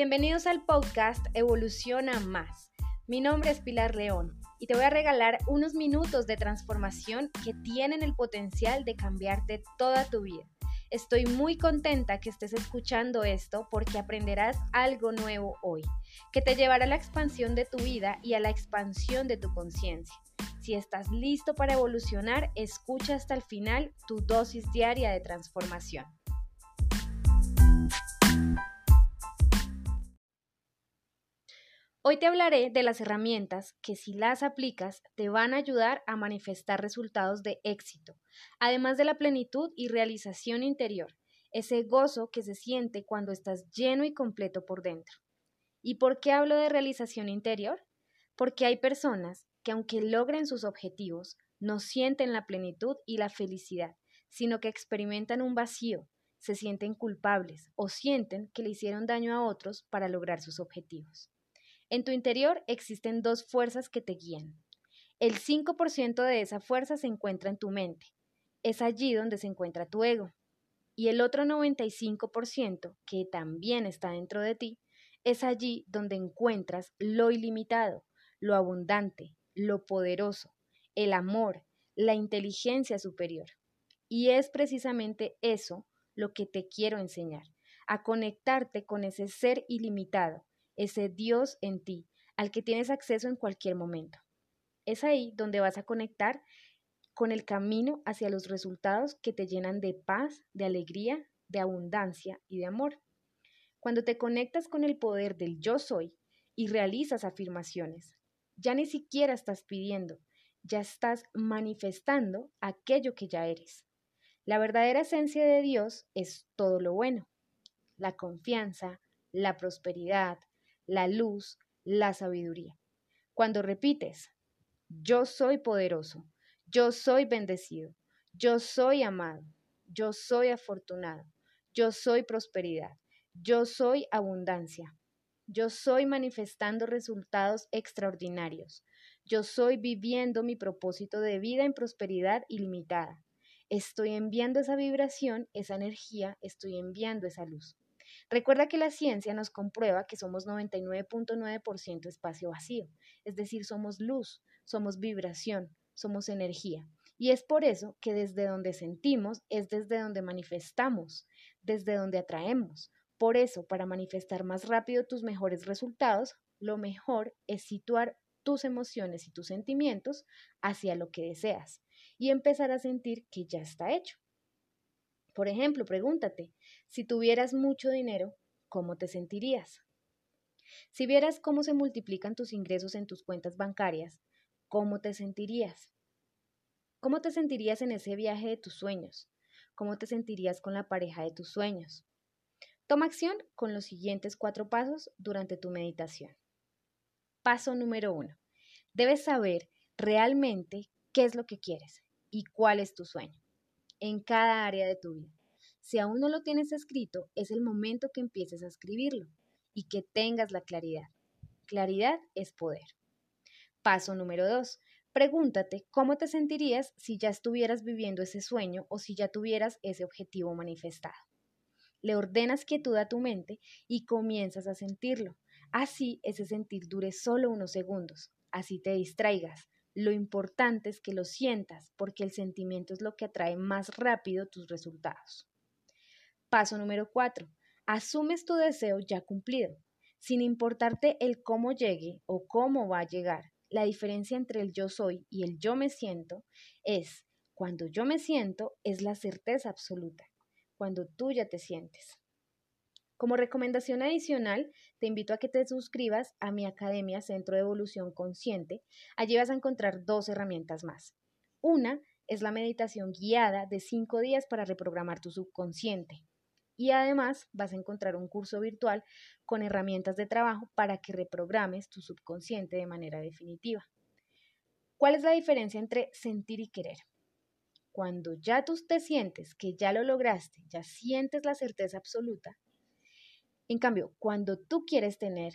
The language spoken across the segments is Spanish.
Bienvenidos al podcast Evoluciona Más. Mi nombre es Pilar León y te voy a regalar unos minutos de transformación que tienen el potencial de cambiarte toda tu vida. Estoy muy contenta que estés escuchando esto porque aprenderás algo nuevo hoy, que te llevará a la expansión de tu vida y a la expansión de tu conciencia. Si estás listo para evolucionar, escucha hasta el final tu dosis diaria de transformación. Hoy te hablaré de las herramientas que si las aplicas te van a ayudar a manifestar resultados de éxito, además de la plenitud y realización interior, ese gozo que se siente cuando estás lleno y completo por dentro. ¿Y por qué hablo de realización interior? Porque hay personas que aunque logren sus objetivos, no sienten la plenitud y la felicidad, sino que experimentan un vacío, se sienten culpables o sienten que le hicieron daño a otros para lograr sus objetivos. En tu interior existen dos fuerzas que te guían. El 5% de esa fuerza se encuentra en tu mente. Es allí donde se encuentra tu ego. Y el otro 95%, que también está dentro de ti, es allí donde encuentras lo ilimitado, lo abundante, lo poderoso, el amor, la inteligencia superior. Y es precisamente eso lo que te quiero enseñar, a conectarte con ese ser ilimitado, ese Dios en ti, al que tienes acceso en cualquier momento. Es ahí donde vas a conectar con el camino hacia los resultados que te llenan de paz, de alegría, de abundancia y de amor. Cuando te conectas con el poder del yo soy y realizas afirmaciones, ya ni siquiera estás pidiendo, ya estás manifestando aquello que ya eres. La verdadera esencia de Dios es todo lo bueno, la confianza, la prosperidad, la luz, la sabiduría. Cuando repites, yo soy poderoso, yo soy bendecido, yo soy amado, yo soy afortunado, yo soy prosperidad, yo soy abundancia, yo soy manifestando resultados extraordinarios, yo soy viviendo mi propósito de vida en prosperidad ilimitada. Estoy enviando esa vibración, esa energía, estoy enviando esa luz. Recuerda que la ciencia nos comprueba que somos 99.9% espacio vacío, es decir, somos luz, somos vibración, somos energía. Y es por eso que desde donde sentimos es desde donde manifestamos, desde donde atraemos. Por eso, para manifestar más rápido tus mejores resultados, lo mejor es situar tus emociones y tus sentimientos hacia lo que deseas y empezar a sentir que ya está hecho. Por ejemplo, pregúntate, si tuvieras mucho dinero, ¿cómo te sentirías? Si vieras cómo se multiplican tus ingresos en tus cuentas bancarias, ¿cómo te sentirías? ¿Cómo te sentirías en ese viaje de tus sueños? ¿Cómo te sentirías con la pareja de tus sueños? Toma acción con los siguientes cuatro pasos durante tu meditación. Paso número uno. Debes saber realmente qué es lo que quieres y cuál es tu sueño en cada área de tu vida. Si aún no lo tienes escrito, es el momento que empieces a escribirlo y que tengas la claridad. Claridad es poder. Paso número dos. Pregúntate cómo te sentirías si ya estuvieras viviendo ese sueño o si ya tuvieras ese objetivo manifestado. Le ordenas quietud a tu mente y comienzas a sentirlo. Así ese sentir dure solo unos segundos. Así te distraigas, lo importante es que lo sientas porque el sentimiento es lo que atrae más rápido tus resultados. Paso número 4. Asumes tu deseo ya cumplido, sin importarte el cómo llegue o cómo va a llegar. La diferencia entre el yo soy y el yo me siento es cuando yo me siento es la certeza absoluta, cuando tú ya te sientes. Como recomendación adicional, te invito a que te suscribas a mi Academia Centro de Evolución Consciente. Allí vas a encontrar dos herramientas más. Una es la meditación guiada de cinco días para reprogramar tu subconsciente. Y además vas a encontrar un curso virtual con herramientas de trabajo para que reprogrames tu subconsciente de manera definitiva. ¿Cuál es la diferencia entre sentir y querer? Cuando ya tú te sientes que ya lo lograste, ya sientes la certeza absoluta, en cambio, cuando tú quieres tener,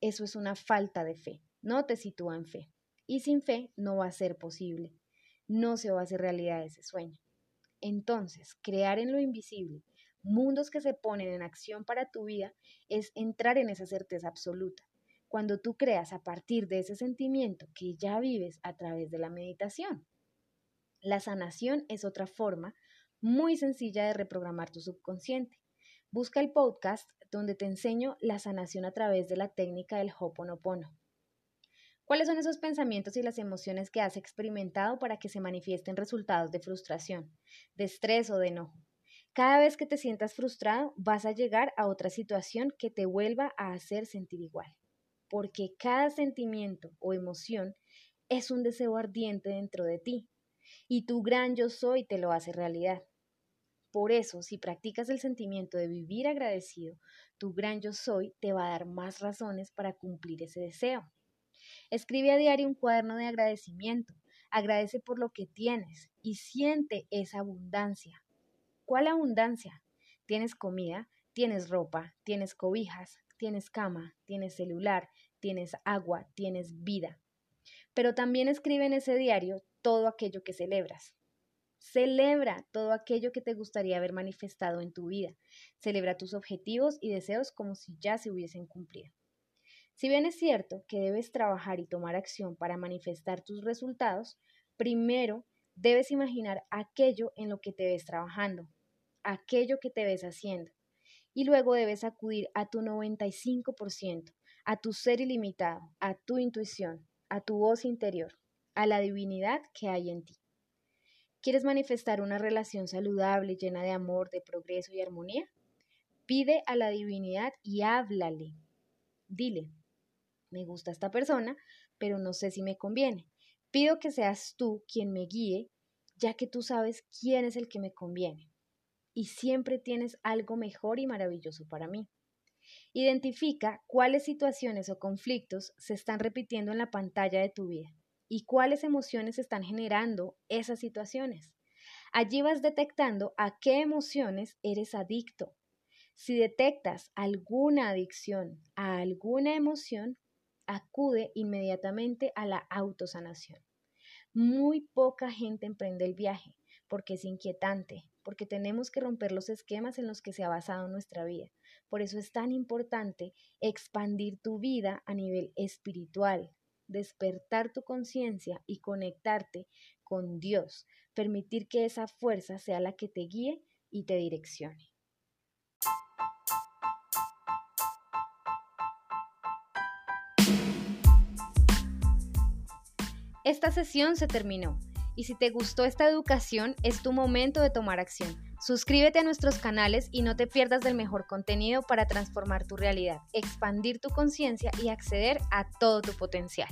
eso es una falta de fe, no te sitúa en fe. Y sin fe no va a ser posible, no se va a hacer realidad ese sueño. Entonces, crear en lo invisible mundos que se ponen en acción para tu vida, es entrar en esa certeza absoluta. Cuando tú creas a partir de ese sentimiento que ya vives a través de la meditación. La sanación es otra forma muy sencilla de reprogramar tu subconsciente. Busca el podcast donde te enseño la sanación a través de la técnica del Hoponopono. ¿Cuáles son esos pensamientos y las emociones que has experimentado para que se manifiesten resultados de frustración, de estrés o de enojo? Cada vez que te sientas frustrado, vas a llegar a otra situación que te vuelva a hacer sentir igual, porque cada sentimiento o emoción es un deseo ardiente dentro de ti y tu gran yo soy te lo hace realidad. Por eso, si practicas el sentimiento de vivir agradecido, tu gran yo soy te va a dar más razones para cumplir ese deseo. Escribe a diario un cuaderno de agradecimiento. Agradece por lo que tienes y siente esa abundancia. ¿Cuál abundancia? Tienes comida, tienes ropa, tienes cobijas, tienes cama, tienes celular, tienes agua, tienes vida. Pero también escribe en ese diario todo aquello que celebras. Celebra todo aquello que te gustaría haber manifestado en tu vida. Celebra tus objetivos y deseos como si ya se hubiesen cumplido. Si bien es cierto que debes trabajar y tomar acción para manifestar tus resultados, primero debes imaginar aquello en lo que te ves trabajando, aquello que te ves haciendo, y luego debes acudir a tu 95%, a tu ser ilimitado, a tu intuición, a tu voz interior, a la divinidad que hay en ti. ¿Quieres manifestar una relación saludable, llena de amor, de progreso y armonía? Pide a la divinidad y háblale. Dile, me gusta esta persona, pero no sé si me conviene. Pido que seas tú quien me guíe, ya que tú sabes quién es el que me conviene. Y siempre tienes algo mejor y maravilloso para mí. Identifica cuáles situaciones o conflictos se están repitiendo en la pantalla de tu vida y cuáles emociones están generando esas situaciones. Allí vas detectando a qué emociones eres adicto. Si detectas alguna adicción a alguna emoción, acude inmediatamente a la autosanación. Muy poca gente emprende el viaje porque es inquietante, porque tenemos que romper los esquemas en los que se ha basado nuestra vida. Por eso es tan importante expandir tu vida a nivel espiritual, despertar tu conciencia y conectarte con Dios, permitir que esa fuerza sea la que te guíe y te direccione. Esta sesión se terminó y si te gustó esta educación es tu momento de tomar acción. Suscríbete a nuestros canales y no te pierdas del mejor contenido para transformar tu realidad, expandir tu conciencia y acceder a todo tu potencial.